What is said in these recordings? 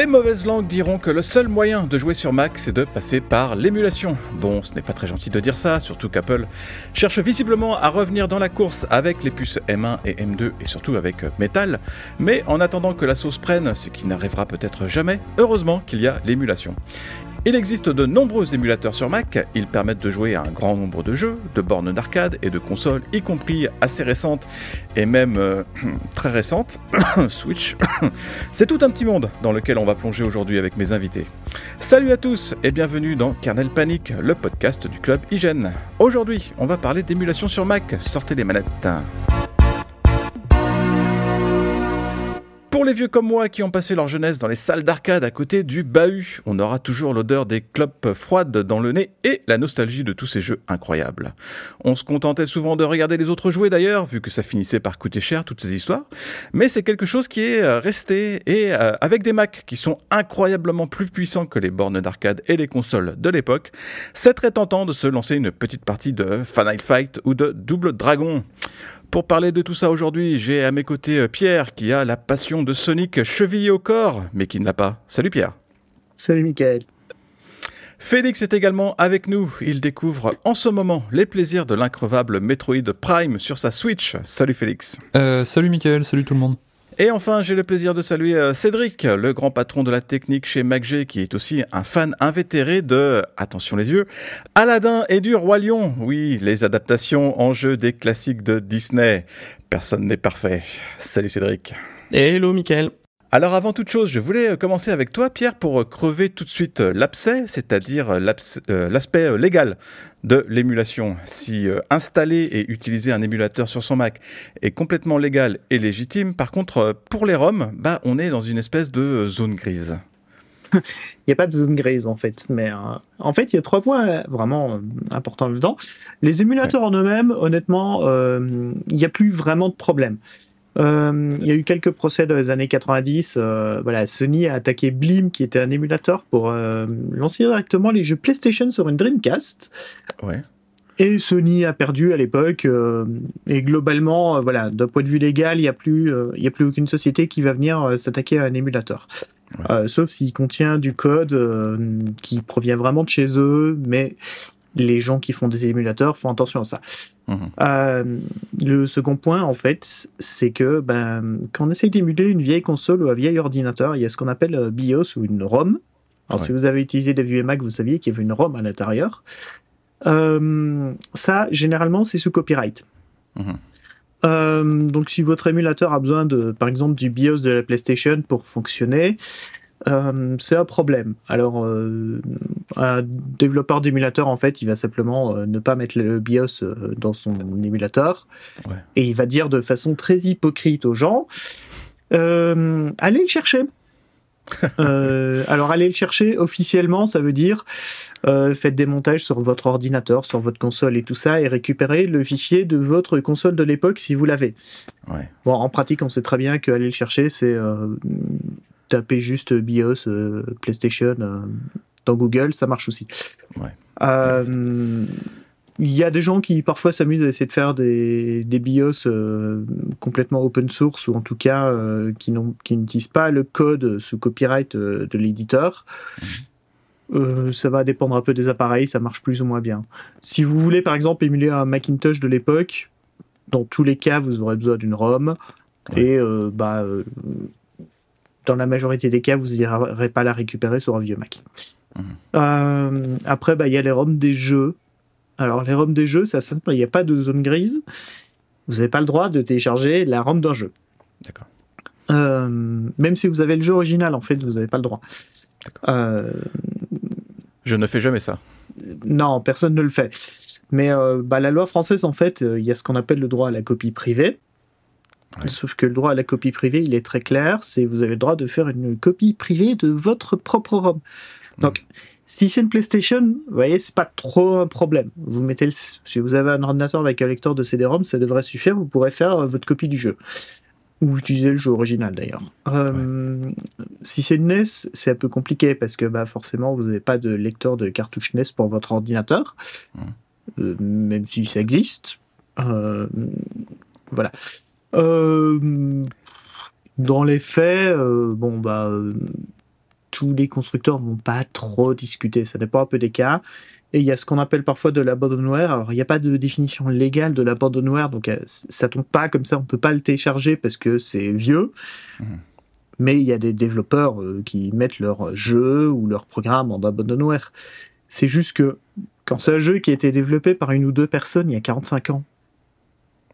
Les mauvaises langues diront que le seul moyen de jouer sur Mac, c'est de passer par l'émulation. Bon, ce n'est pas très gentil de dire ça, surtout qu'Apple cherche visiblement à revenir dans la course avec les puces M1 et M2 et surtout avec Metal. Mais en attendant que la sauce prenne, ce qui n'arrivera peut-être jamais, heureusement qu'il y a l'émulation. Il existe de nombreux émulateurs sur Mac, ils permettent de jouer à un grand nombre de jeux, de bornes d'arcade et de consoles, y compris assez récentes et même euh, très récentes, Switch. C'est tout un petit monde dans lequel on va plonger aujourd'hui avec mes invités. Salut à tous et bienvenue dans Kernel Panic, le podcast du club Hygiène. Aujourd'hui, on va parler d'émulation sur Mac, sortez les manettes. Pour les vieux comme moi qui ont passé leur jeunesse dans les salles d'arcade à côté du bahut, on aura toujours l'odeur des clopes froides dans le nez et la nostalgie de tous ces jeux incroyables. On se contentait souvent de regarder les autres jouer d'ailleurs, vu que ça finissait par coûter cher toutes ces histoires, mais c'est quelque chose qui est euh, resté et euh, avec des Macs qui sont incroyablement plus puissants que les bornes d'arcade et les consoles de l'époque, c'est très tentant de se lancer une petite partie de Final Fight ou de Double Dragon. Pour parler de tout ça aujourd'hui, j'ai à mes côtés euh, Pierre qui a la passion de Sonic chevillée au corps, mais qui ne l'a pas. Salut Pierre. Salut Michael. Félix est également avec nous. Il découvre en ce moment les plaisirs de l'increvable Metroid Prime sur sa Switch. Salut Félix. Euh, salut Michael, salut tout le monde. Et enfin, j'ai le plaisir de saluer euh, Cédric, le grand patron de la technique chez MacG, qui est aussi un fan invétéré de, attention les yeux, Aladdin et du Roi Lion. Oui, les adaptations en jeu des classiques de Disney. Personne n'est parfait. Salut Cédric. Hello Michael. Alors avant toute chose, je voulais euh, commencer avec toi, Pierre, pour euh, crever tout de suite euh, l'abcès, c'est-à-dire l'aspect légal de l'émulation. Si installer et utiliser un émulateur sur son Mac est complètement légal et légitime, par contre, pour les ROM, bah, on est dans une espèce de zone grise. il n'y a pas de zone grise en fait, mais en fait il y a trois points vraiment importants dedans. Les émulateurs en eux-mêmes, honnêtement, il n'y a plus vraiment de problème. Euh, il y a eu quelques procès dans les années 90. Euh, voilà, Sony a attaqué Blim, qui était un émulateur, pour euh, lancer directement les jeux PlayStation sur une Dreamcast. Ouais. Et Sony a perdu à l'époque. et globalement, voilà, d'un point de vue légal, il n'y a plus, il a plus aucune société qui va venir s'attaquer à un émulateur. sauf s'il contient du code qui provient vraiment de chez eux, mais les gens qui font des émulateurs font attention à ça. Mhm. Euh, le second point, en fait, c'est que ben, quand on essaye d'émuler une vieille console ou un vieil ordinateur, il y a ce qu'on appelle euh, BIOS ou une ROM. Alors, si vous avez utilisé des vieux Mac, vous saviez qu'il y avait une ROM à l'intérieur. Euh, ça, généralement, c'est sous copyright. Mhm. donc, si votre émulateur a besoin de, par exemple, du BIOS de la PlayStation pour fonctionner, euh, c'est un problème. Alors, euh, un développeur d'émulateur, en fait, il va simplement euh, ne pas mettre le BIOS dans son émulateur. Et il va dire de façon très hypocrite aux gens allez le chercher. alors, allez le chercher officiellement, ça veut dire faites des montages sur votre ordinateur, sur votre console et tout ça, et récupérez le fichier de votre console de l'époque si vous l'avez. Bon, en pratique, on sait très bien qu'aller le chercher, c'est tapez juste BIOS euh, PlayStation euh, dans Google, ça marche aussi. Euh, il y a des gens qui parfois s'amusent à essayer de faire des, BIOS complètement open source ou en tout cas qui n'utilisent pas le code sous copyright de l'éditeur. Mhm. ça va dépendre un peu des appareils, ça marche plus ou moins bien. Si vous voulez par exemple émuler un Macintosh de l'époque, dans tous les cas vous aurez besoin d'une ROM et bah dans la majorité des cas, vous n'irez pas la récupérer sur un vieux Mac. Euh, après, bah, il y a les ROM des jeux. Alors, les ROM des jeux, ça simple, il n'y a pas de zone grise. Vous n'avez pas le droit de télécharger la ROM d'un jeu. D'accord. Euh, même si vous avez le jeu original, en fait, vous n'avez pas le droit. Euh, Je ne fais jamais ça. Non, personne ne le fait. Mais bah, la loi française, en fait, il y a ce qu'on appelle le droit à la copie privée. Sauf que le droit à la copie privée, il est très clair, c'est vous avez le droit de faire une copie privée de votre propre ROM. Donc, si c'est une PlayStation, vous voyez, c'est pas trop un problème. Vous mettez si vous avez un ordinateur avec un lecteur de CD-ROM, ça devrait suffire, vous pourrez faire euh, votre copie du jeu. Ou utiliser le jeu original d'ailleurs. Euh, si c'est une NES, c'est un peu compliqué parce que bah, forcément, vous n'avez pas de lecteur de cartouche NES pour votre ordinateur, euh, même si ça existe. voilà. Euh, dans les faits, euh, bon bah, euh, tous les constructeurs vont pas trop discuter. Ça dépend un peu des cas. Et il y a ce qu'on appelle parfois de l'abandonware. Alors, il n'y a pas de définition légale de l'abandonware, donc ça tombe pas comme ça, on peut pas le télécharger parce que c'est vieux. Mmh. Mais il y a des développeurs euh, qui mettent leur jeu ou leur programme en abandonware. C'est juste que quand c'est un jeu qui a été développé par une ou deux personnes il y a 45 ans,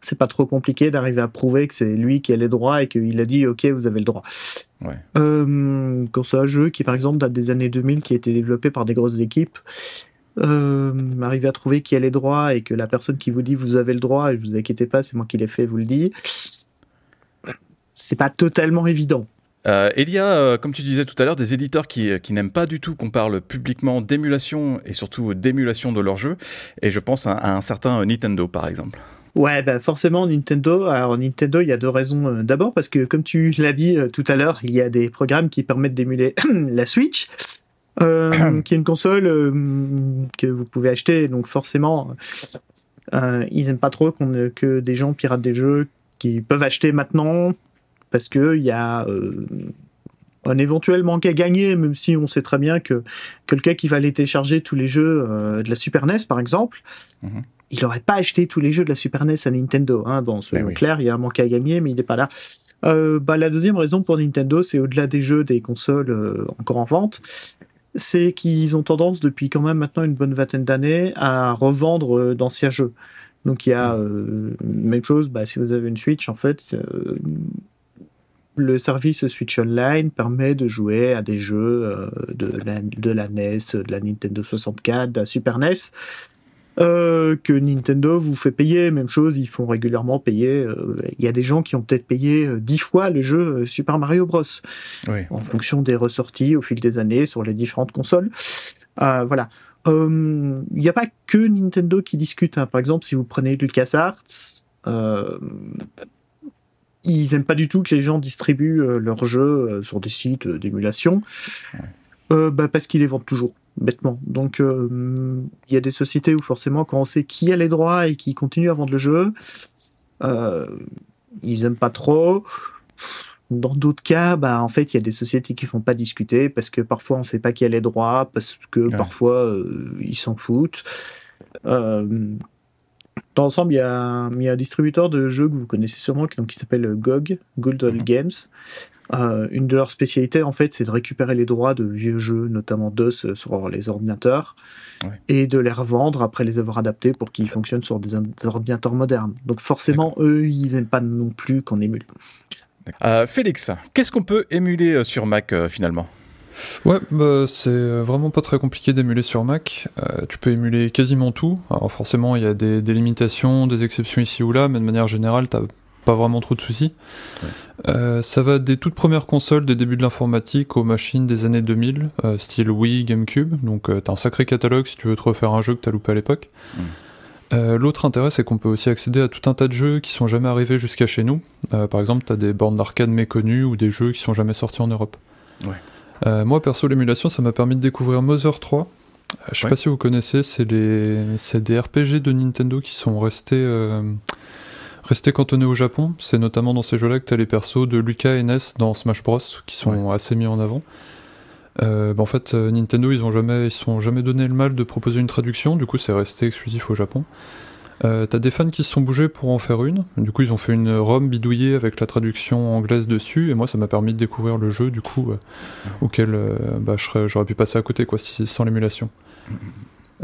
c'est pas trop compliqué d'arriver à prouver que c'est lui qui a les droits et qu'il a dit ok vous avez le droit. Ouais. Euh, quand c'est un jeu qui par exemple date des années 2000 qui a été développé par des grosses équipes, euh, arriver à trouver qui a les droits et que la personne qui vous dit vous avez le droit et vous inquiétez pas c'est moi qui l'ai fait vous le dit, c'est pas totalement évident. Euh, il y a, euh, comme tu disais tout à l'heure, des éditeurs qui, qui n'aiment pas du tout qu'on parle publiquement d'émulation et surtout d'émulation de leurs jeux. Et je pense à un certain Nintendo, par exemple. Ouais, bah forcément Nintendo. Alors Nintendo, il y a deux raisons. Euh, d'abord parce que comme tu l'as dit euh, tout à l'heure, il y a des programmes qui permettent d'émuler la Switch, euh, qui est une console que vous pouvez acheter. Donc forcément, ils aiment pas trop qu'on, que des gens piratent des jeux qui peuvent acheter maintenant parce que il y a un éventuel manque à gagner, même si on sait très bien que quelqu'un qui va aller télécharger tous les jeux de la Super NES, par exemple, mhm il n'aurait pas acheté tous les jeux de la Super NES à Nintendo. Hein. Bon, soyons ben clair, il y a un manque à gagner, mais il n'est pas là. Euh, bah, la deuxième raison pour Nintendo, c'est au-delà des jeux, des consoles euh, encore en vente, c'est qu'ils ont tendance depuis quand même maintenant une bonne vingtaine d'années à revendre euh, d'anciens jeux. Donc il y a même chose, bah, si vous avez une Switch, en fait, le service Switch Online permet de jouer à des jeux de, la, de la NES, de la Nintendo 64, de la Super NES, euh, que Nintendo vous fait payer. Même chose, ils font régulièrement payer. Euh, il y a des gens qui ont peut-être payé euh, dix fois le jeu Super Mario Bros. En fonction des ressorties au fil des années sur les différentes consoles. voilà. Il n'y a pas que Nintendo qui discute. Hein. Par exemple, si vous prenez LucasArts, ils aiment pas du tout que les gens distribuent leurs jeux sur des sites d'émulation. Bah, parce qu'ils les vendent toujours bêtement. Donc euh, il y a des sociétés où forcément quand on sait qui a les droits et qui continue à vendre le jeu, euh, ils aiment pas trop. Dans d'autres cas, bah en fait il y a des sociétés qui font pas discuter parce que parfois on sait pas qui a les droits, parce que parfois euh, ils s'en foutent. Dans l'ensemble, il y, a un distributeur de jeux que vous connaissez sûrement qui, qui s'appelle GOG, Good Old mhm. Games. Euh, une de leurs spécialités, en fait, c'est de récupérer les droits de vieux jeux, notamment DOS, euh, sur les ordinateurs, et de les revendre après les avoir adaptés pour qu'ils fonctionnent sur des, ordinateurs modernes. Donc forcément, eux, ils n'aiment pas non plus qu'on émule. Euh, Félix, qu'est-ce qu'on peut émuler sur Mac finalement? Ouais, bah, c'est vraiment pas très compliqué d'émuler sur Mac. tu peux émuler quasiment tout. Alors forcément, il y a des, des, limitations, des exceptions ici ou là, mais de manière générale, t'as pas vraiment trop de soucis. Euh, ça va des toutes premières consoles des débuts de l'informatique aux machines des années 2000, euh, style Wii, GameCube. Donc euh, t'as un sacré catalogue si tu veux te refaire un jeu que t'as loupé à l'époque. Mm. L'autre intérêt, c'est qu'on peut aussi accéder à tout un tas de jeux qui sont jamais arrivés jusqu'à chez nous. par exemple, t'as des bornes d'arcade méconnues ou des jeux qui sont jamais sortis en Europe. Moi, perso, l'émulation, ça m'a permis de découvrir Mother 3. Je sais pas si vous connaissez, c'est les... des RPG de Nintendo qui sont restés Rester cantonné au Japon, c'est notamment dans ces jeux-là que tu as les persos de Lucas et Ness dans Smash Bros qui sont assez mis en avant. Euh, bah, en fait, euh, Nintendo, ils ont jamais, ils sont jamais donné le mal de proposer une traduction, du coup, c'est resté exclusif au Japon. Euh, T'as des fans qui se sont bougés pour en faire une, du coup, ils ont fait une ROM bidouillée avec la traduction anglaise dessus, et moi, ça m'a permis de découvrir le jeu, du coup, euh, auquel bah, j'aurais pu passer à côté, quoi, sans l'émulation.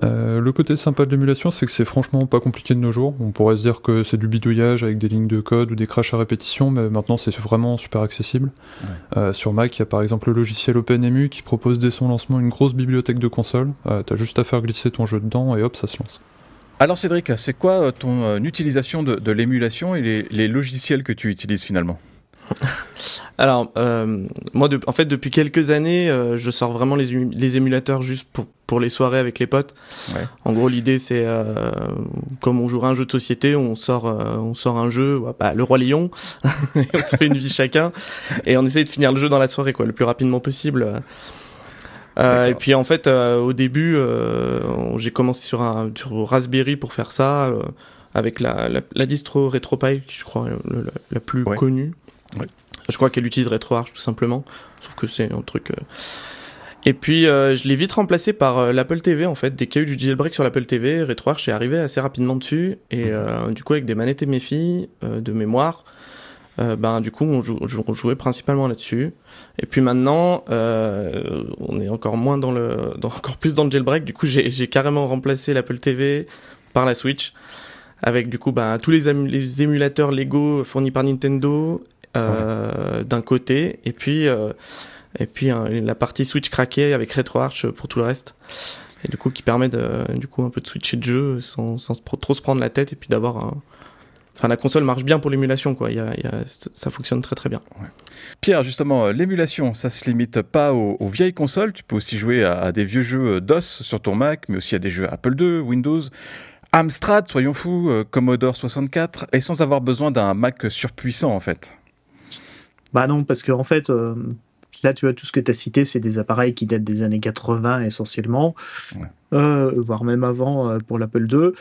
Euh, le côté sympa de l'émulation, c'est que c'est franchement pas compliqué de nos jours. On pourrait se dire que c'est du bidouillage avec des lignes de code ou des crashs à répétition, mais maintenant c'est vraiment super accessible. Euh, sur Mac, il y a par exemple le logiciel OpenEMU qui propose dès son lancement une grosse bibliothèque de consoles. Euh, T'as juste à faire glisser ton jeu dedans et hop, ça se lance. Alors Cédric, c'est quoi ton utilisation de, l'émulation et les logiciels que tu utilises finalement? Alors, euh, moi, en fait, depuis quelques années, euh, je sors vraiment les, les, émulateurs juste pour, pour les soirées avec les potes. Ouais. En gros, l'idée, c'est euh, comme on jouera un jeu de société, on sort, euh, on sort un jeu, bah, le roi lion, on se fait une vie chacun, et on essaye de finir le jeu dans la soirée, quoi, le plus rapidement possible. Euh, et puis en fait, au début, j'ai commencé sur un sur Raspberry pour faire ça, avec la, la, la, distro RetroPie, je crois la, la plus connue. Je crois qu'elle utilise RetroArch tout simplement, sauf que c'est un truc. Euh, Et puis je l'ai vite remplacé par l'Apple TV en fait. Dès qu'il y a eu du jailbreak sur l'Apple TV, RetroArch est arrivé assez rapidement dessus et du coup avec des manettes MFI de mémoire, euh, ben du coup on, jouait principalement là-dessus. Et puis maintenant, euh, on est encore moins dans le, dans, encore plus dans le jailbreak. Du coup, j'ai carrément remplacé l'Apple TV par la Switch, avec du coup ben tous les, les émulateurs Lego fournis par Nintendo euh, d'un côté, et puis euh, et puis la partie Switch craquée avec RetroArch pour tout le reste. Et du coup, qui permet de, du coup un peu de switcher de jeu sans, sans trop se prendre la tête et puis d'avoir un Enfin, la console marche bien pour l'émulation, quoi. Il y a, il y a, ça fonctionne très très bien. Pierre, justement, euh, l'émulation, ça se limite pas aux, vieilles consoles. Tu peux aussi jouer à, des vieux jeux euh, DOS sur ton Mac, mais aussi à des jeux Apple II, Windows, Amstrad, soyons fous, euh, Commodore 64, et sans avoir besoin d'un Mac surpuissant, en fait. Bah non, parce que en fait, là, tu vois, tout ce que tu as cité, c'est des appareils qui datent des années 80 essentiellement, voire même avant pour l'Apple II.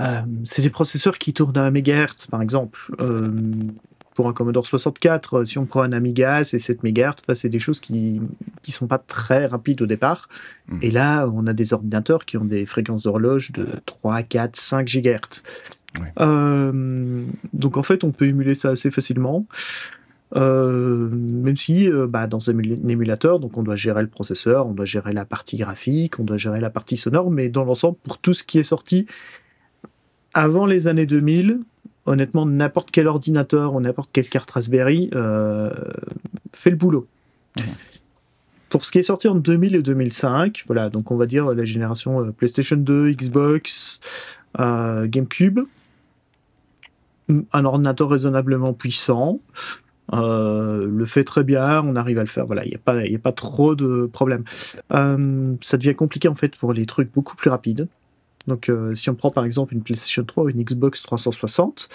Euh, c'est des processeurs qui tournent à 1 MHz, par exemple. Euh, pour un Commodore 64, euh, si on prend un Amiga, c'est 7 MHz. c'est des choses qui qui sont pas très rapides au départ. Hmm. Et là, on a des ordinateurs qui ont des fréquences d'horloge de 3, 4, 5 GHz. donc en fait, on peut émuler ça assez facilement. même si bah, dans un émulateur, donc on doit gérer le processeur, on doit gérer la partie graphique, on doit gérer la partie sonore, mais dans l'ensemble, pour tout ce qui est sorti, avant les années 2000, honnêtement, n'importe quel ordinateur ou n'importe quelle carte Raspberry euh, fait le boulot. Pour ce qui est sorti en 2000 et 2005, voilà, donc on va dire la génération euh, PlayStation 2, Xbox, euh, GameCube, un ordinateur raisonnablement puissant, le fait très bien, on arrive à le faire, voilà, il n'y a, pas, a pas trop de problèmes. ça devient compliqué en fait pour les trucs beaucoup plus rapides. Donc, euh, si on prend par exemple une PlayStation 3 ou une Xbox 360,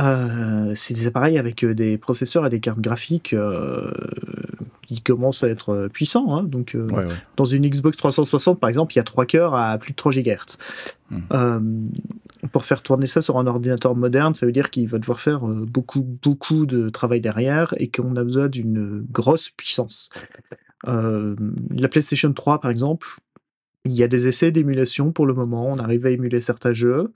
euh, c'est des appareils avec euh, des processeurs et des cartes graphiques qui commencent à être puissants. Hein. Donc, dans une Xbox 360, par exemple, il y a 3 cœurs à plus de 3 GHz. Hmm. pour faire tourner ça sur un ordinateur moderne, ça veut dire qu'il va devoir faire beaucoup, beaucoup de travail derrière et qu'on a besoin d'une grosse puissance. la PlayStation 3, par exemple, il y a des essais d'émulation pour le moment, on arrive à émuler certains jeux,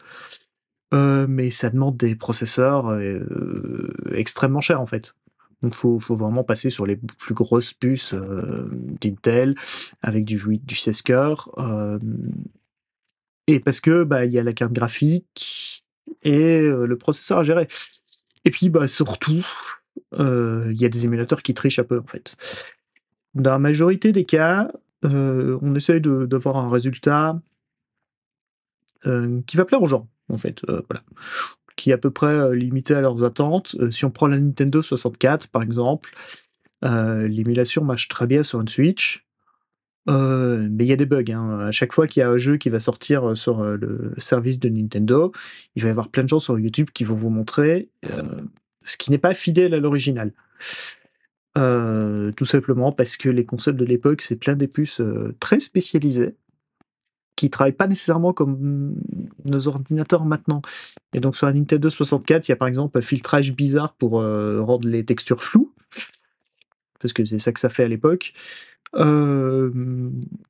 euh, mais ça demande des processeurs euh, extrêmement chers en fait. Donc faut, faut vraiment passer sur les plus grosses puces euh, d'Intel avec du 8, du 16 cœurs. et parce que bah y a la carte graphique et le processeur à gérer. Et puis bah surtout il y a des émulateurs qui trichent un peu en fait. Dans la majorité des cas, euh, on essaye d'avoir un résultat euh, qui va plaire aux gens, en fait, euh, qui est à peu près limité à leurs attentes. si on prend la Nintendo 64, par exemple, l'émulation marche très bien sur une Switch. mais il y a des bugs. Hein. À chaque fois qu'il y a un jeu qui va sortir sur le service de Nintendo, il va y avoir plein de gens sur YouTube qui vont vous montrer ce qui n'est pas fidèle à l'original. Euh, tout simplement parce que les consoles de l'époque, c'est plein des puces euh, très spécialisées qui travaillent pas nécessairement comme nos ordinateurs maintenant. Et donc sur la Nintendo 64, il y a par exemple un filtrage bizarre pour euh, rendre les textures floues, parce que c'est ça que ça fait à l'époque,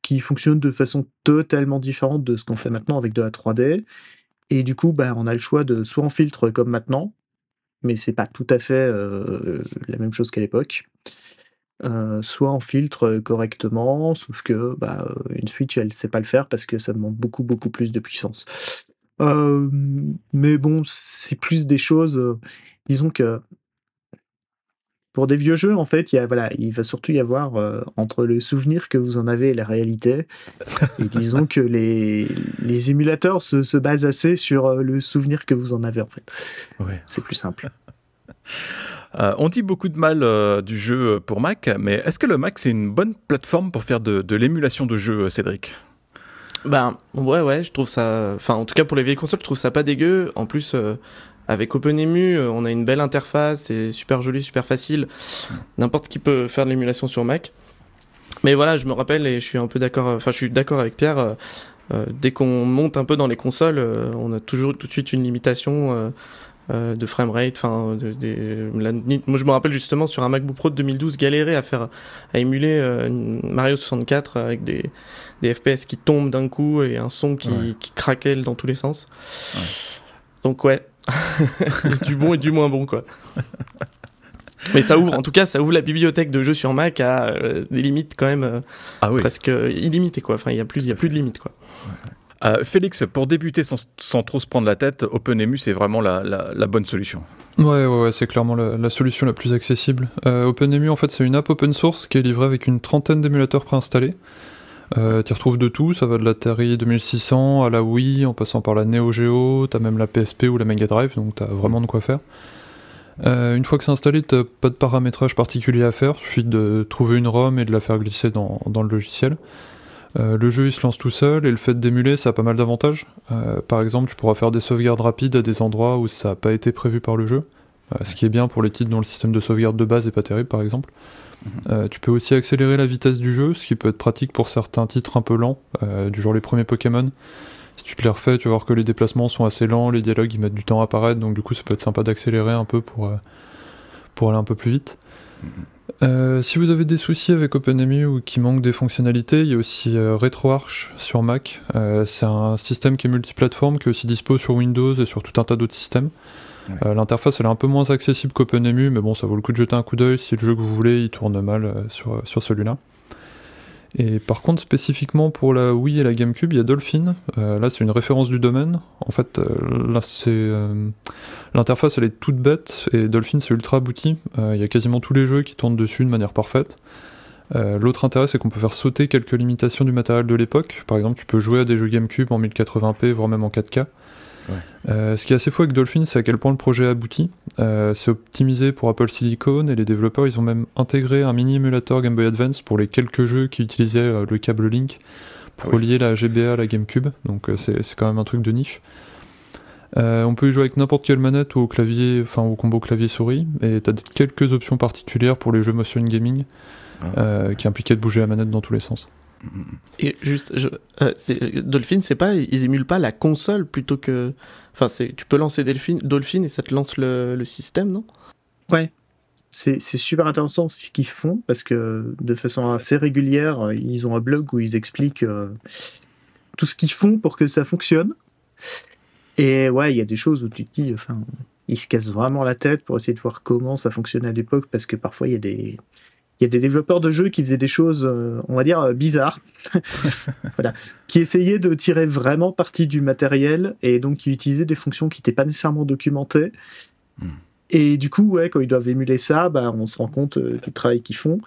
qui fonctionne de façon totalement différente de ce qu'on fait maintenant avec de la 3D. Et du coup, ben, on a le choix de soit en filtre comme maintenant, mais c'est pas tout à fait euh, la même chose qu'à l'époque. Euh, soit on filtre correctement, sauf que bah, une Switch elle sait pas le faire parce que ça demande beaucoup beaucoup plus de puissance. Euh, mais bon, c'est plus des choses. disons que pour des vieux jeux, en fait, il, y a, voilà, il va surtout y avoir euh, entre le souvenir que vous en avez et la réalité. et disons que les, les émulateurs se, se, basent assez sur euh, le souvenir que vous en avez, en fait. Ouais. C'est plus simple. Euh, on dit beaucoup de mal du jeu pour Mac, mais est-ce que le Mac c'est une bonne plateforme pour faire de, de l'émulation de jeux, Cédric? Ben ouais, ouais, je trouve ça. Enfin, en tout cas pour les vieilles consoles, je trouve ça pas dégueu. En plus, avec OpenEMU, euh, on a une belle interface, c'est super joli, super facile. N'importe qui peut faire de l'émulation sur Mac. Mais voilà, je me rappelle et je suis un peu d'accord. Enfin, je suis d'accord avec Pierre. Euh, euh, dès qu'on monte un peu dans les consoles, on a toujours tout de suite une limitation euh, de framerate. Enfin, de, moi je me rappelle justement sur un MacBook Pro de 2012 galérer à faire à émuler euh, Mario 64 avec des, des FPS qui tombent d'un coup et un son qui, qui craquelle dans tous les sens. Donc ouais, du bon et du moins bon quoi. Mais ça ouvre, en tout cas, ça ouvre la bibliothèque de jeux sur Mac à euh, des limites quand même ah presque illimitées quoi. Enfin, il y a plus, il y a plus de limites quoi. Euh, Félix, pour débuter sans, trop se prendre la tête, OpenEMU c'est vraiment la, bonne solution. Ouais, ouais, ouais c'est clairement la, solution la plus accessible. Euh, OpenEMU en fait c'est une app open source qui est livrée avec une trentaine d'émulateurs préinstallés. Euh, tu retrouves de tout, ça va de la Terry 2600 à la Wii, en passant par la Neo Geo, t'as même la PSP ou la Mega Drive, donc t'as vraiment de quoi faire. Euh, une fois que c'est installé, t'as pas de paramétrage particulier à faire, il suffit de trouver une ROM et de la faire glisser dans le logiciel. Euh, le jeu il se lance tout seul et le fait d'émuler ça a pas mal d'avantages. Euh, par exemple, tu pourras faire des sauvegardes rapides à des endroits où ça n'a pas été prévu par le jeu, ce qui est bien pour les titres dont le système de sauvegarde de base est pas terrible par exemple. Mhm. tu peux aussi accélérer la vitesse du jeu, ce qui peut être pratique pour certains titres un peu lents, du genre les premiers Pokémon. Si tu te les refais, tu vas voir que les déplacements sont assez lents, les dialogues ils mettent du temps à apparaître, donc du coup ça peut être sympa d'accélérer un peu pour, pour aller un peu plus vite. Mhm. Euh, si vous avez des soucis avec OpenEMU ou qui manque des fonctionnalités, il y a aussi euh, RetroArch sur Mac. Euh, c'est un système qui est multiplateforme, qui est aussi dispo sur Windows et sur tout un tas d'autres systèmes. L'interface elle est un peu moins accessible qu'OpenEMU, mais bon, ça vaut le coup de jeter un coup d'œil si le jeu que vous voulez il tourne mal sur, sur celui-là. Et par contre, spécifiquement pour la Wii et la GameCube, il y a Dolphin. Euh, là, c'est une référence du domaine. En fait, euh, là, c'est euh, l'interface, elle est toute bête et Dolphin, c'est ultra abouti. Il y a quasiment tous les jeux qui tournent dessus de manière parfaite. L'autre intérêt, c'est qu'on peut faire sauter quelques limitations du matériel de l'époque. Par exemple, tu peux jouer à des jeux GameCube en 1080p, voire même en 4K. Euh, ce qui est assez fou avec Dolphin, c'est à quel point le projet aboutit. Euh, c'est optimisé pour Apple Silicon et les développeurs, ils ont même intégré un mini émulateur Game Boy Advance pour les quelques jeux qui utilisaient euh, le câble Link pour ah relier la GBA à la GameCube. Donc c'est quand même un truc de niche. on peut y jouer avec n'importe quelle manette ou au clavier, enfin au combo clavier-souris. Et t'as quelques options particulières pour les jeux motion gaming ah. qui impliquaient de bouger la manette dans tous les sens. Et juste, euh, Dolphin, c'est pas, ils émulent pas la console plutôt que, enfin, tu peux lancer Dolphin, Dolphin et ça te lance le, système, non? Ouais. C'est, c'est super intéressant ce qu'ils font parce que de façon assez régulière, ils ont un blog où ils expliquent euh, tout ce qu'ils font pour que ça fonctionne. Et ouais, il y a des choses où tu te dis, enfin, ils se cassent vraiment la tête pour essayer de voir comment ça fonctionnait à l'époque parce que parfois il y a des, il y a des développeurs de jeux qui faisaient des choses, euh, on va dire, euh, bizarres, voilà, qui essayaient de tirer vraiment parti du matériel et donc qui utilisaient des fonctions qui n'étaient pas nécessairement documentées. Hmm. Et du coup, ouais, quand ils doivent émuler ça, bah, on se rend compte euh, du travail qu'ils font.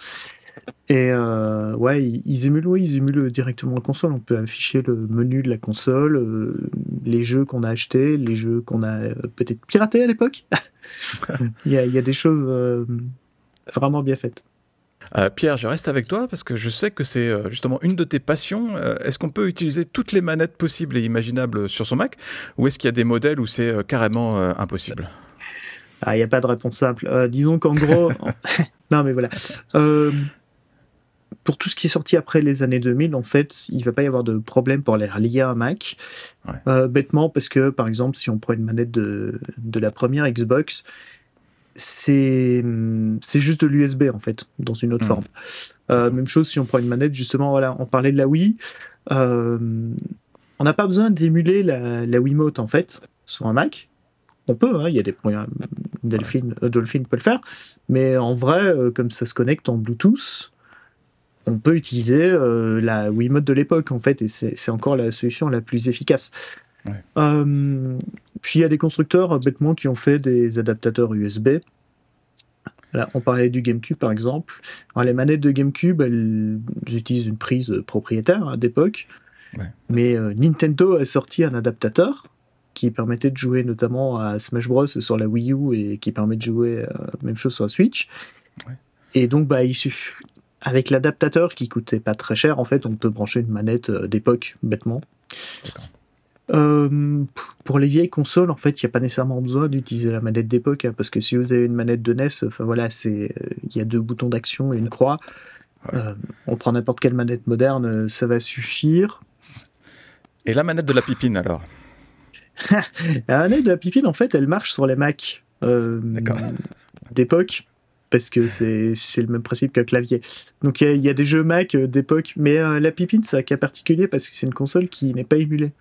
Et ouais, ils, émulent, oui, ils émulent directement la console. On peut afficher le menu de la console, les jeux qu'on a achetés, les jeux qu'on a peut-être piratés à l'époque. il, y a, des choses vraiment bien faites. Euh, Pierre, je reste avec toi parce que je sais que c'est euh, justement une de tes passions. Euh, est-ce qu'on peut utiliser toutes les manettes possibles et imaginables sur son Mac ou est-ce qu'il y a des modèles où c'est carrément impossible? Ah, Il n'y a pas de réponse simple. disons qu'en gros... non mais voilà. pour tout ce qui est sorti après les années 2000, en fait, il ne va pas y avoir de problème pour les relier à un Mac. bêtement parce que, par exemple, si on prend une manette de, de la première Xbox, c'est juste de l'USB en fait dans une autre hmm. forme. Euh, même chose si on prend une manette justement voilà on parlait de la Wii. Euh, on n'a pas besoin d'émuler la, la Wiimote en fait sur un Mac. On peut, hein, il y a des programmes. Dolphin, euh, Dolphin peut le faire, mais en vrai, comme ça se connecte en Bluetooth, on peut utiliser la Wiimote de l'époque en fait, et c'est encore la solution la plus efficace. Puis il y a des constructeurs bêtement qui ont fait des adaptateurs USB. Là, on parlait du GameCube par exemple. les manettes de GameCube, elles, utilisent une prise propriétaire hein, d'époque. Mais euh, Nintendo a sorti un adaptateur qui permettait de jouer notamment à Smash Bros sur la Wii U et qui permet de jouer euh, même chose sur la Switch. Et donc, bah, il suffit, avec l'adaptateur qui coûtait pas très cher, en fait, on peut brancher une manette d'époque bêtement. Euh, pour les vieilles consoles, en fait, il n'y a pas nécessairement besoin d'utiliser la manette d'époque, hein, parce que si vous avez une manette de NES, enfin voilà, c'est il y a deux boutons d'action et une croix. Euh, on prend n'importe quelle manette moderne, ça va suffire. Et la manette de la pipine alors? La manette de Happy Pin, en fait, elle marche sur les Mac d'époque parce que c'est le même principe qu'un clavier. Donc il y, a des jeux Mac d'époque, mais la Pipine, c'est un cas particulier parce que c'est une console qui n'est pas émulée.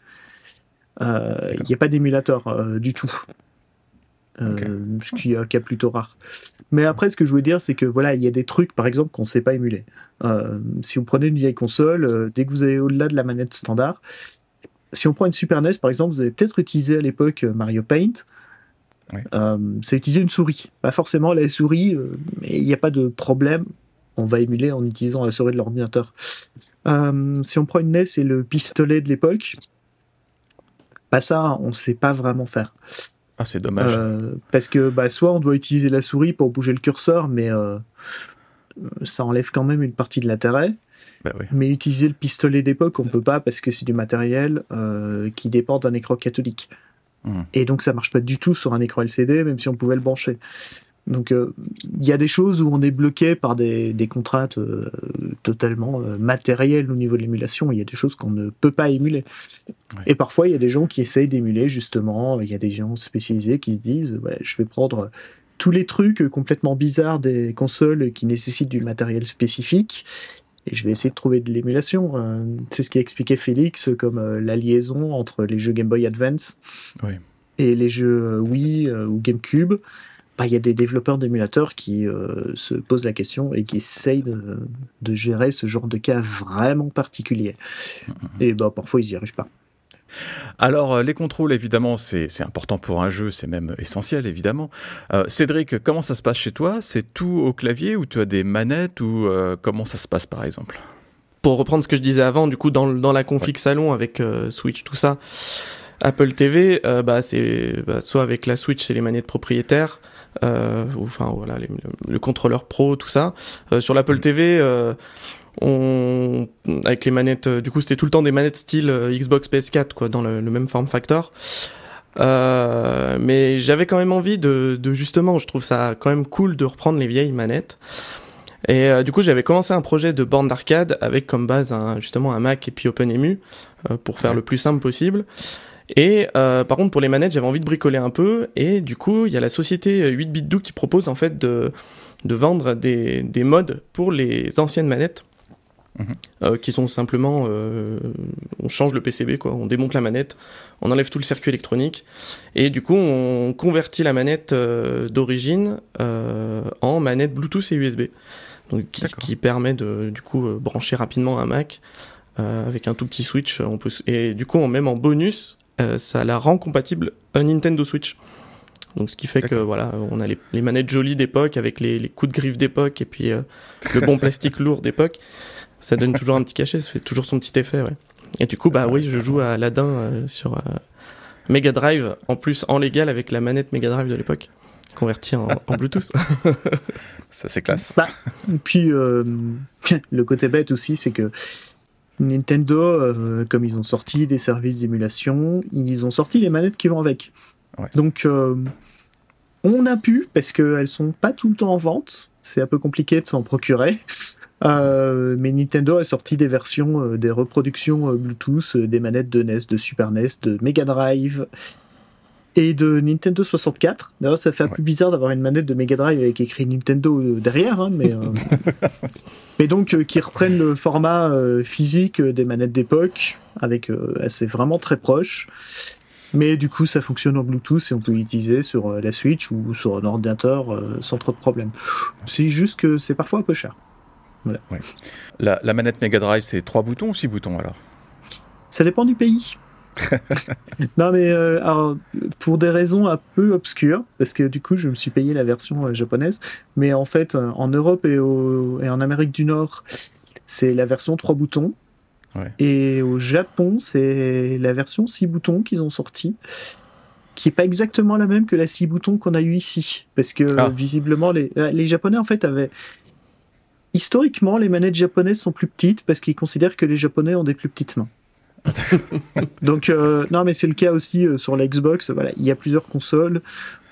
Il n'y a pas d'émulateur du tout. Euh, ce qui est, plutôt rare. Mais après, ce que je voulais dire, c'est que voilà, il y a des trucs, par exemple, qu'on ne sait pas émuler. Euh, si vous prenez une vieille console, euh, dès que vous allez au-delà de la manette standard, si on prend une Super NES, par exemple, vous avez peut-être utilisé à l'époque Mario Paint. c'est utiliser une souris. Pas forcément la souris, mais il n'y a pas de problème. On va émuler en utilisant la souris de l'ordinateur. si on prend une NES et le pistolet de l'époque, pas ça, on ne sait pas vraiment faire. Ah, c'est dommage. Euh, parce que bah, soit on doit utiliser la souris pour bouger le curseur, mais euh, ça enlève quand même une partie de l'intérêt. Bah mais utiliser le pistolet d'époque, on peut pas parce que c'est du matériel euh, qui dépend d'un écran catholique. Hmm. Et donc ça marche pas du tout sur un écran LCD, même si on pouvait le brancher. Donc euh, il y a des choses où on est bloqué par des, des contraintes euh, totalement euh, matérielles au niveau de l'émulation. Il y a des choses qu'on ne peut pas émuler. Et parfois il y a des gens qui essayent d'émuler justement. Il y a des gens spécialisés qui se disent ouais, je vais prendre tous les trucs complètement bizarres des consoles qui nécessitent du matériel spécifique et je vais essayer de trouver de l'émulation. c'est ce qui expliquait Félix comme la liaison entre les jeux Game Boy Advance et les jeux Wii ou GameCube bah, il y a des développeurs d'émulateurs qui euh, se posent la question et qui essayent de, gérer ce genre de cas vraiment particulier. Et bah, parfois, ils n'y arrivent pas. Alors, euh, les contrôles, évidemment, c'est important pour un jeu, c'est même essentiel, évidemment. Euh, Cédric, comment ça se passe chez toi? C'est tout au clavier ou tu as des manettes ou comment ça se passe, par exemple? Pour reprendre ce que je disais avant, du coup, dans, dans la config salon avec Switch, tout ça, Apple TV, bah, c'est bah, soit avec la Switch, c'est les manettes propriétaires, euh, enfin voilà, le contrôleur pro, tout ça. Euh, sur l'Apple TV, euh, on avec les manettes, du coup c'était tout le temps des manettes style Xbox PS4 quoi, dans le, même form factor. mais j'avais quand même envie de, de, justement, je trouve ça quand même cool de reprendre les vieilles manettes. Et du coup, j'avais commencé un projet de borne d'arcade avec comme base un, justement un Mac et puis OpenEMU pour faire le plus simple possible. Et euh, par contre, pour les manettes, j'avais envie de bricoler un peu. Et du coup, il y a la société 8bitdo qui propose en fait de, de vendre des, des modes pour les anciennes manettes. Mhm. Euh, qui sont simplement euh, on change le PCB quoi on démonte la manette on enlève tout le circuit électronique et du coup on convertit la manette euh, d'origine euh, en manette Bluetooth et USB donc qui, qui permet de du coup euh, brancher rapidement un Mac avec un tout petit switch on peut et du coup on même en bonus euh, ça la rend compatible un Nintendo Switch. Donc ce qui fait que voilà, on a les, manettes jolies d'époque avec les, coups de griffe d'époque et puis euh, le bon plastique lourd d'époque. Ça donne toujours un petit cachet, ça fait toujours son petit effet, ouais. Et du coup, bah oui, je joue à Aladdin euh, sur Mega Drive, en plus en légal avec la manette Mega Drive de l'époque, convertie en, Bluetooth. ça c'est classe. Bah, puis le côté bête aussi, c'est que Nintendo, euh, comme ils ont sorti des services d'émulation, ils ont sorti les manettes qui vont avec. Donc, euh, on a pu, parce qu'elles sont pas tout le temps en vente, c'est un peu compliqué de s'en procurer. Euh, mais Nintendo a sorti des versions, des reproductions Bluetooth des manettes de NES, de Super NES, de Mega Drive et de Nintendo 64. D'ailleurs, ça fait un peu bizarre d'avoir une manette de Mega Drive avec écrit Nintendo derrière, hein, mais mais donc euh, qui reprennent le format euh, physique euh, des manettes d'époque, avec c'est vraiment très proche. Mais du coup, ça fonctionne en Bluetooth et on peut l'utiliser sur la Switch ou sur un ordinateur sans trop de problèmes. C'est juste que c'est parfois un peu cher. La, la manette Mega Drive, c'est 3 boutons ou 6 boutons alors? Ça dépend du pays. Non mais euh, alors, pour des raisons un peu obscures, parce que du coup je me suis payé la version euh, japonaise, mais en fait euh, en Europe et, et, en Amérique du Nord c'est la version 3 boutons. Et au Japon c'est la version 6 boutons qu'ils ont sorti, qui est pas exactement la même que la 6 boutons qu'on a eu ici, parce que ah. visiblement les, les Japonais en fait avaient historiquement les manettes japonaises sont plus petites parce qu'ils considèrent que les Japonais ont des plus petites mains. Donc euh, non, mais c'est le cas aussi euh, sur la Xbox. Voilà, il y a plusieurs consoles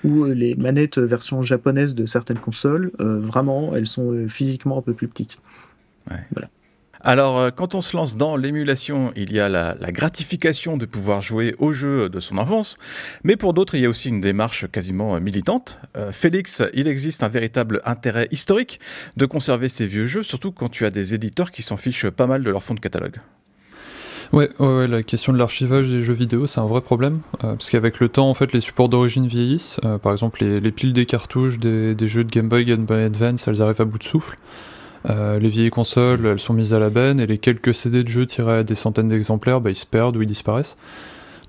où euh, les manettes version japonaise de certaines consoles, vraiment, elles sont physiquement un peu plus petites. Voilà. Alors, quand on se lance dans l'émulation, il y a la, gratification de pouvoir jouer aux jeux de son enfance, mais pour d'autres, il y a aussi une démarche quasiment militante. Euh, Félix, il existe un véritable intérêt historique de conserver ces vieux jeux, surtout quand tu as des éditeurs qui s'en fichent pas mal de leur fond de catalogue. Ouais, ouais, la question de l'archivage des jeux vidéo, c'est un vrai problème, parce qu'avec le temps, en fait, les supports d'origine vieillissent. par exemple, les, piles des cartouches des, des, jeux de Game Boy, Game Boy Advance, elles arrivent à bout de souffle. Euh, les vieilles consoles, elles sont mises à la benne, et les quelques CD de jeux tirés à des centaines d'exemplaires, bah, ils se perdent ou ils disparaissent.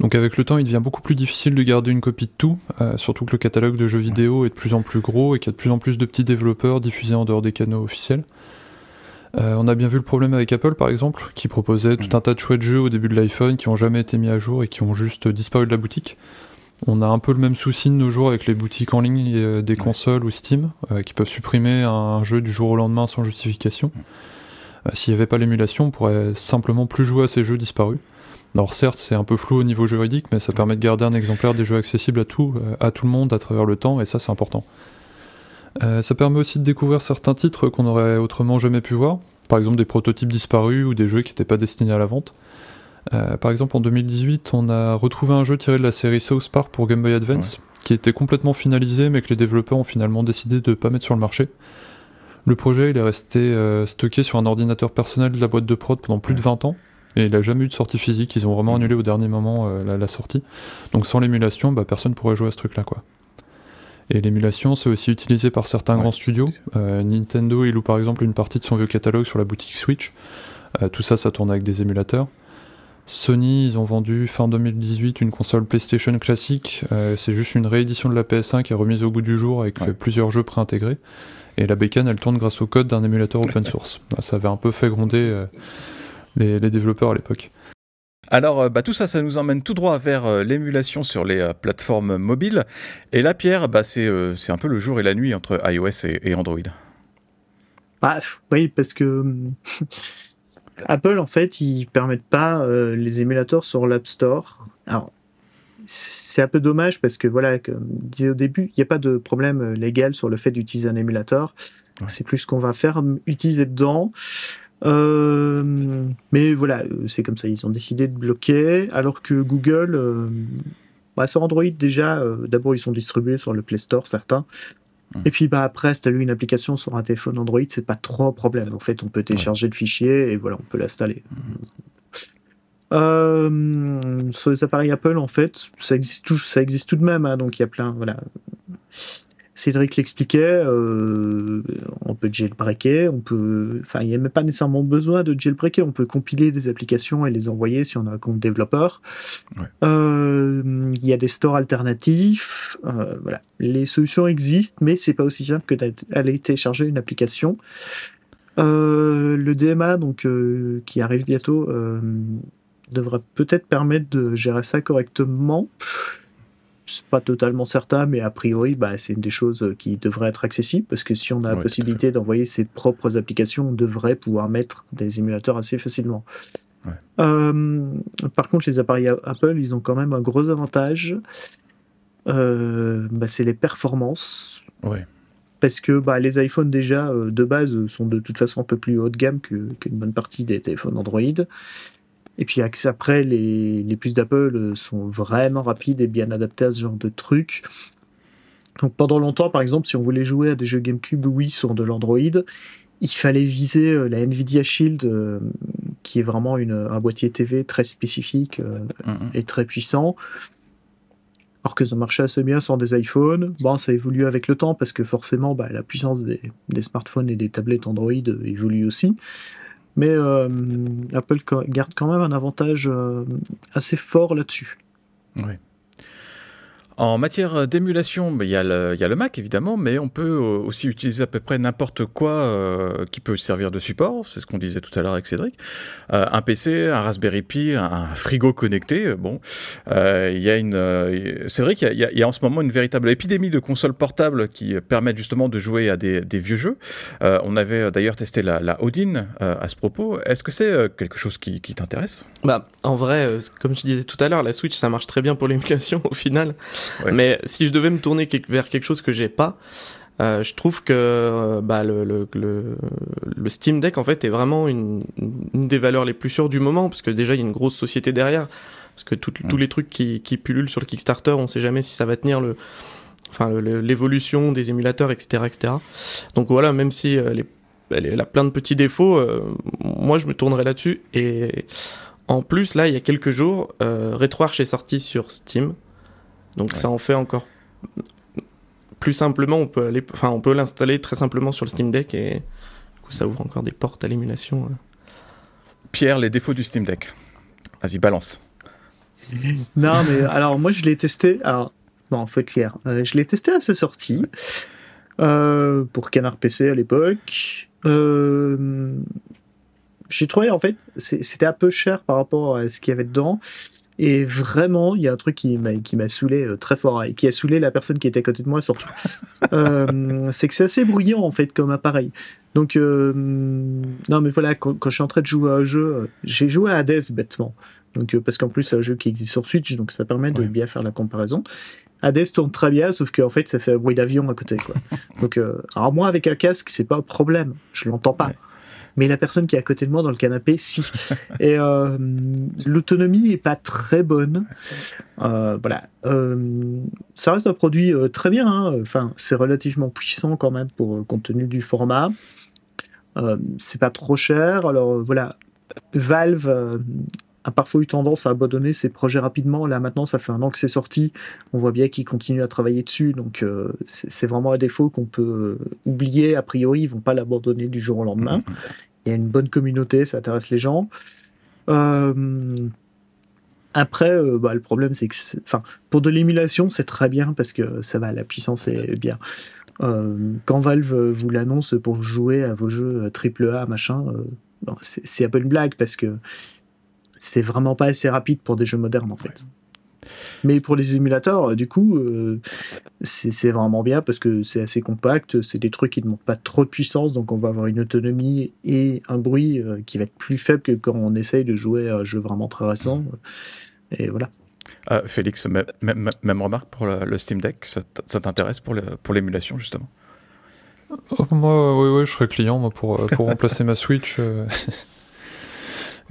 Donc avec le temps, il devient beaucoup plus difficile de garder une copie de tout, euh, surtout que le catalogue de jeux vidéo est de plus en plus gros et qu'il y a de plus en plus de petits développeurs diffusés en dehors des canaux officiels. Euh, on a bien vu le problème avec Apple par exemple, qui proposait tout un tas de chouettes jeux au début de l'iPhone qui ont jamais été mis à jour et qui ont juste disparu de la boutique. On a un peu le même souci de nos jours avec les boutiques en ligne euh, des consoles ou Steam, euh, qui peuvent supprimer un, jeu du jour au lendemain sans justification. S'il n'y avait pas l'émulation, on pourrait simplement plus jouer à ces jeux disparus. Alors certes, c'est un peu flou au niveau juridique, mais ça permet de garder un exemplaire des jeux accessibles à tout, à tout le monde à travers le temps, et ça c'est important. Ça permet aussi de découvrir certains titres qu'on aurait autrement jamais pu voir, par exemple des prototypes disparus ou des jeux qui n'étaient pas destinés à la vente. Euh, par exemple, en 2018, on a retrouvé un jeu tiré de la série South Park pour Game Boy Advance, qui était complètement finalisé, mais que les développeurs ont finalement décidé de ne pas mettre sur le marché. Le projet, il est resté euh, stocké sur un ordinateur personnel de la boîte de prod pendant plus de 20 ans, et il n'a jamais eu de sortie physique. Ils ont vraiment annulé au dernier moment euh, la, sortie. Donc sans l'émulation, bah, personne pourrait jouer à ce truc-là, quoi. Et l'émulation, c'est aussi utilisé par certains grands studios. Nintendo, il loue par exemple une partie de son vieux catalogue sur la boutique Switch. tout ça, ça tourne avec des émulateurs. Sony, ils ont vendu fin 2018 une console PlayStation classique. Euh, c'est juste une réédition de la PS1 qui est remise au bout du jour avec plusieurs jeux préintégrés. Et la bécane, elle tourne grâce au code d'un émulateur open source. Ça avait un peu fait gronder euh, les, développeurs à l'époque. Alors, euh, bah, tout ça, ça nous emmène tout droit vers l'émulation sur les plateformes mobiles. Et là, Pierre, bah, c'est un peu le jour et la nuit entre iOS et, Android. Bah, oui, parce que Apple, en fait, ils permettent pas euh, les émulateurs sur l'App Store. Alors, c'est un peu dommage parce que, voilà, comme je disais au début, il n'y a pas de problème euh, légal sur le fait d'utiliser un émulateur. C'est plus ce qu'on va faire utiliser dedans. Euh, mais voilà, c'est comme ça, ils ont décidé de bloquer, alors que Google, bah, sur Android déjà, d'abord ils sont distribués sur le Play Store, certains. Et puis bah après, si tu as une application sur un téléphone Android, c'est pas trop un problème. En fait, on peut télécharger le fichier et voilà, on peut l'installer. Euh, sur les appareils Apple, en fait, ça existe tout, ça existe tout de même. Hein, donc il y a plein, voilà. Cédric l'expliquait, euh, on peut jailbreaker, on peut, enfin, il n'y a même pas nécessairement besoin de jailbreaker, on peut compiler des applications et les envoyer si on a un compte développeur. Euh, il y a des stores alternatifs, euh, voilà. Les solutions existent, mais c'est pas aussi simple que d'aller télécharger une application. le DMA, donc, qui arrive bientôt, devrait peut-être permettre de gérer ça correctement c'est pas totalement certain, mais a priori, bah, c'est une des choses qui devrait être accessible parce que si on a la possibilité d'envoyer ses propres applications, on devrait pouvoir mettre des émulateurs assez facilement. Euh, par contre, les appareils Apple, ils ont quand même un gros avantage. Euh, bah, c'est les performances. Parce que bah, les iPhones déjà euh, de base sont de toute façon un peu plus haut de gamme qu'une bonne partie des téléphones Android. Et puis après, les, les puces d'Apple euh, sont vraiment rapides et bien adaptées à ce genre de trucs. Donc pendant longtemps, par exemple, si on voulait jouer à des jeux GameCube oui sur de l'Android, il fallait viser euh, la Nvidia Shield, euh, qui est vraiment une, un boîtier TV très spécifique et très puissant. Alors que ça marchait assez bien sur des iPhones. Bon, ça évolue avec le temps parce que forcément, bah, la puissance des, des, smartphones et des tablettes Android évolue aussi. Mais euh, Apple garde quand même un avantage euh, assez fort là-dessus. Oui. En matière d'émulation, bah, il y, a le Mac évidemment, mais on peut euh, aussi utiliser à peu près n'importe quoi euh, qui peut servir de support, c'est ce qu'on disait tout à l'heure avec Cédric. Euh, un PC, un Raspberry Pi, un frigo connecté, bon. Il y a une... Cédric, il y, a en ce moment une véritable épidémie de consoles portables qui permettent justement de jouer à des, vieux jeux. on avait d'ailleurs testé la, la Odin à ce propos. Est-ce que c'est quelque chose qui, qui t'intéresse? Bah, en vrai, comme je disais tout à l'heure, la Switch, ça marche très bien pour l'émulation au final. Mais si je devais me tourner vers quelque chose que j'ai pas, Euh, je trouve que euh, bah, le, le, le, le, Steam Deck en fait est vraiment une, une, des valeurs les plus sûres du moment parce que déjà il y a une grosse société derrière. Parce que tout, tous les trucs qui, qui pullulent sur le Kickstarter on sait jamais si ça va tenir le enfin l'évolution des émulateurs etc etc donc voilà même si euh, les, elle, a plein de petits défauts euh, moi je me tournerai là-dessus. Et en plus là il y a quelques jours euh, RetroArch est sorti sur Steam donc ça en fait encore plus simplement, on peut aller, enfin, on peut l'installer très simplement sur le Steam Deck et du coup, ça ouvre encore des portes à l'émulation. Euh. Pierre, les défauts du Steam Deck. Vas-y, balance. non, mais alors moi, je l'ai testé. Alors, bon, faut être clair. Euh, je l'ai testé à sa sortie euh, pour Canard PC à l'époque. J'ai trouvé en fait, c'était un peu cher par rapport à ce qu'il y avait dedans. Et vraiment, il y a un truc qui m'a qui m'a saoulé euh, très fort et qui a saoulé la personne qui était à côté de moi surtout. euh, c'est que c'est assez bruyant en fait comme appareil. Donc euh, non mais voilà, quand, quand, je suis en train de jouer à un jeu, euh, j'ai joué à Hades bêtement. Donc parce qu'en plus c'est un jeu qui existe sur Switch, donc ça permet de bien faire la comparaison. Hades tourne très bien, sauf qu'en fait ça fait un bruit d'avion à côté quoi. donc alors moi avec un casque c'est pas un problème, je l'entends pas mais la personne qui est à côté de moi dans le canapé, si. Et euh, l'autonomie est pas très bonne. Euh, voilà. Euh, ça reste un produit très bien. Hein. Enfin, c'est relativement puissant quand même pour le contenu du format. C'est pas trop cher. Alors voilà, Valve a parfois eu tendance à abandonner ses projets rapidement. Là, maintenant, ça fait un an que c'est sorti. On voit bien qu'ils continuent à travailler dessus. Donc, euh, c'est vraiment un défaut qu'on peut euh, oublier. A priori, ils vont pas l'abandonner du jour au lendemain. Mm-hmm. Il y a une bonne communauté, ça intéresse les gens. Euh, après, bah, le problème, c'est que, enfin, pour de l'émulation, c'est très bien parce que ça va, la puissance est bien. quand Valve vous l'annonce pour jouer à vos jeux AAA, machin, c'est un peu une blague parce que c'est vraiment pas assez rapide pour des jeux modernes en fait. Mais pour les émulateurs, euh, du coup, euh, c'est vraiment bien parce que c'est assez compact, c'est des trucs qui ne demandent pas trop de puissance, donc on va avoir une autonomie et un bruit euh, qui va être plus faible que quand on essaye de jouer à un jeu vraiment très récent. Et voilà. Félix, même, remarque pour le, Steam Deck, ça t'intéresse pour l'émulation justement? Moi, oui, oui, je serais client moi, pour, pour remplacer ma Switch.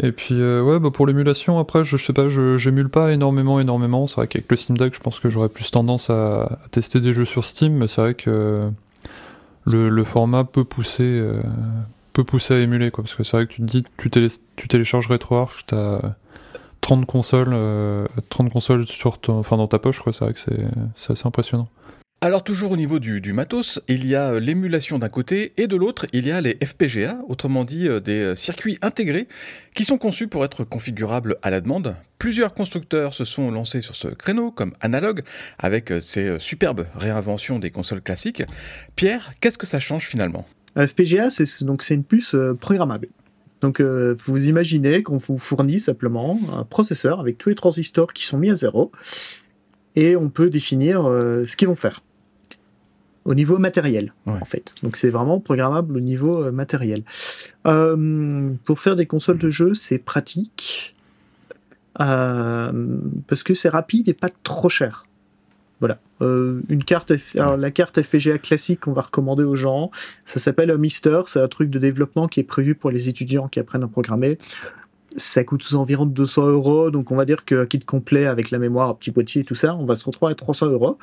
Et puis euh, ouais, bah pour l'émulation, après, je sais pas, je j'émule pas énormément, énormément. C'est vrai qu'avec le Steam Deck, je pense que j'aurais plus tendance à, tester des jeux sur Steam, mais c'est vrai que le, format peut pousser, euh, peut pousser à émuler, quoi. Parce que c'est vrai que tu te dis, tu, télé, tu télécharges RetroArch, t'as 30 consoles, 30 euh, consoles sur ton, enfin dans ta poche, quoi. C'est vrai que c'est assez impressionnant. Alors toujours au niveau du, matos, il y a euh, l'émulation d'un côté et de l'autre, il y a les FPGA, autrement dit euh, des euh, circuits intégrés qui sont conçus pour être configurables à la demande. Plusieurs constructeurs se sont lancés sur ce créneau, comme Analog, avec ses superbes réinventions des consoles classiques. Pierre, qu'est-ce que ça change finalement? FPGA, c'est donc c'est une puce programmable. Donc vous imaginez qu'on vous fournit simplement un processeur avec tous les transistors qui sont mis à zéro et on peut définir ce qu'ils vont faire au niveau matériel, en fait. Donc c'est vraiment programmable au niveau euh, matériel. Euh, pour faire des consoles de jeux, c'est pratique euh, parce que c'est rapide et pas trop cher. Voilà. une carte, Alors, la carte FPGA classique qu'on va recommander aux gens, ça s'appelle un Mister. C'est un truc de développement qui est prévu pour les étudiants qui apprennent à programmer. Ça coûte environ 200 euros, donc on va dire qu'un kit complet avec la mémoire, petit boîtier et tout ça, on va se retrouver à 300 euros.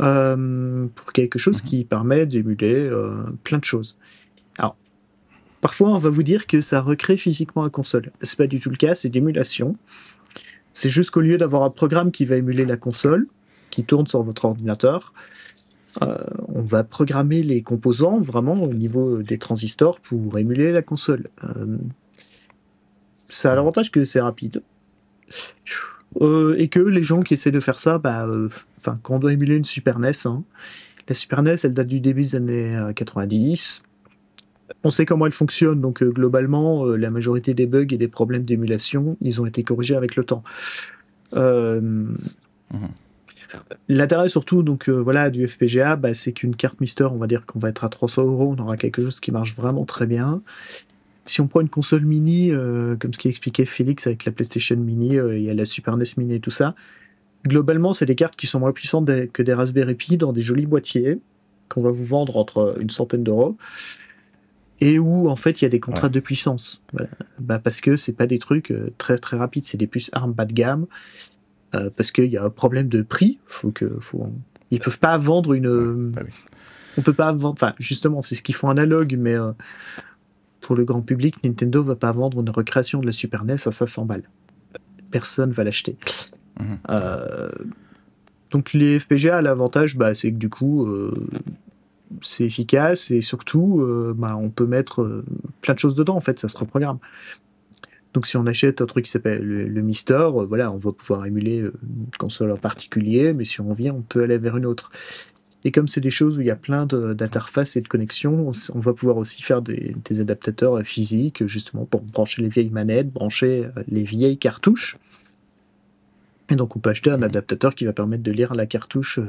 Euh, pour quelque chose qui permet d'émuler euh, plein de choses. Alors, parfois on va vous dire que ça recrée physiquement la console. C'est pas du tout le cas, c'est d'émulation. C'est juste qu'au lieu d'avoir un programme qui va émuler la console, qui tourne sur votre ordinateur, euh, on va programmer les composants vraiment au niveau des transistors pour émuler la console. Euh, ça a l'avantage que c'est rapide. Euh, et que les gens qui essaient de faire ça, bah, euh, enfin, quand on doit émuler une Super NES, hein, la Super NES, elle date du début des années 90. Euh, on sait comment elle fonctionne, donc globalement, la majorité des bugs et des problèmes d'émulation, ils ont été corrigés avec le temps. Mhm. L'intérêt surtout donc voilà du FPGA, bah, c'est qu'une carte Mister, on va dire qu'on va être à 300 euros, on aura quelque chose qui marche vraiment très bien si on prend une console mini, euh, comme ce qui expliquait Félix avec la PlayStation Mini, euh, il y a la Super NES Mini et tout ça, globalement, c'est des cartes qui sont moins puissantes que des Raspberry Pi dans des jolis boîtiers. qu'on va vous vendre entre une centaine d'euros et où en fait il y a des contrats de puissance. Bah, parce que c'est pas des trucs euh, très très rapides, c'est des puces ARM bas de gamme. Euh, parce qu'il y a un problème de prix. Faut que, faut, ils peuvent pas vendre une. Bah on peut pas vendre. Enfin, justement, c'est ce qu'ils font analogue, mais pour le grand public, Nintendo va pas vendre une recréation de la Super NES à 500 balles. Personne va l'acheter. Mhm. donc les FPGA, l'avantage, bah, c'est que du coup, c'est efficace et surtout, euh, bah, on peut mettre euh, plein de choses dedans, en fait, ça se reprogramme. Donc si on achète un truc qui s'appelle le, Mister, euh, voilà, on va pouvoir émuler une console en particulier, mais si on vient, on peut aller vers une autre. Et comme c'est des choses où il y a plein d'interfaces et de connexions, on, va pouvoir aussi faire des, des, adaptateurs physiques, justement, pour brancher les vieilles manettes, brancher les vieilles cartouches. Et donc on peut acheter un adaptateur qui va permettre de lire la cartouche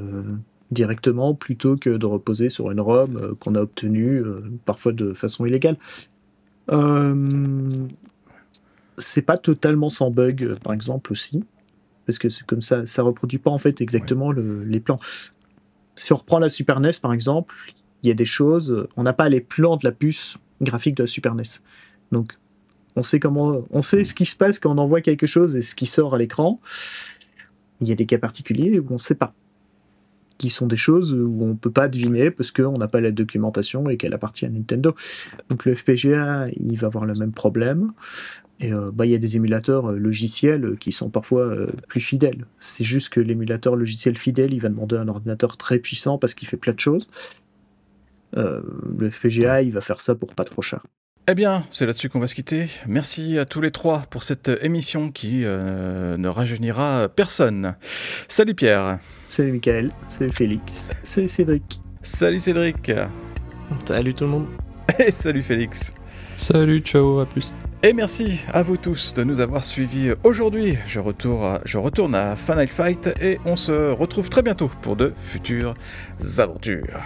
directement plutôt que de reposer sur une ROM euh, qu'on a obtenue euh, parfois de façon illégale. Euh, c'est pas totalement sans bug, par exemple, aussi. Parce que c'est comme ça, ça reproduit pas en fait exactement les plans. Si on reprend la Super NES, par exemple, il y a des choses, on n'a pas les plans de la puce graphique de la Super NES. Donc, on sait comment, on sait ce qui se passe quand on envoie quelque chose et ce qui sort à l'écran. Il y a des cas particuliers où on ne sait pas qui sont des choses où on peut pas deviner parce qu'on n'a pas la documentation et qu'elle appartient à Nintendo. Donc le FPGA, il va avoir le même problème. Et euh, bah, il y a des émulateurs euh, logiciels qui sont parfois euh, plus fidèles. C'est juste que l'émulateur logiciel fidèle, il va demander un ordinateur très puissant parce qu'il fait plein de choses. le FPGA, il va faire ça pour pas trop cher. Eh bien, c'est là-dessus qu'on va se quitter. Merci à tous les trois pour cette émission qui euh, ne rajeunira personne. Salut Pierre. Salut Michael. Salut Félix. Salut Cédric. Salut Cédric. Salut tout le monde. Et salut Félix. Salut, ciao, à plus. Et merci à vous tous de nous avoir suivis aujourd'hui. Je retourne, je retourne à Final Fight et on se retrouve très bientôt pour de futures aventures.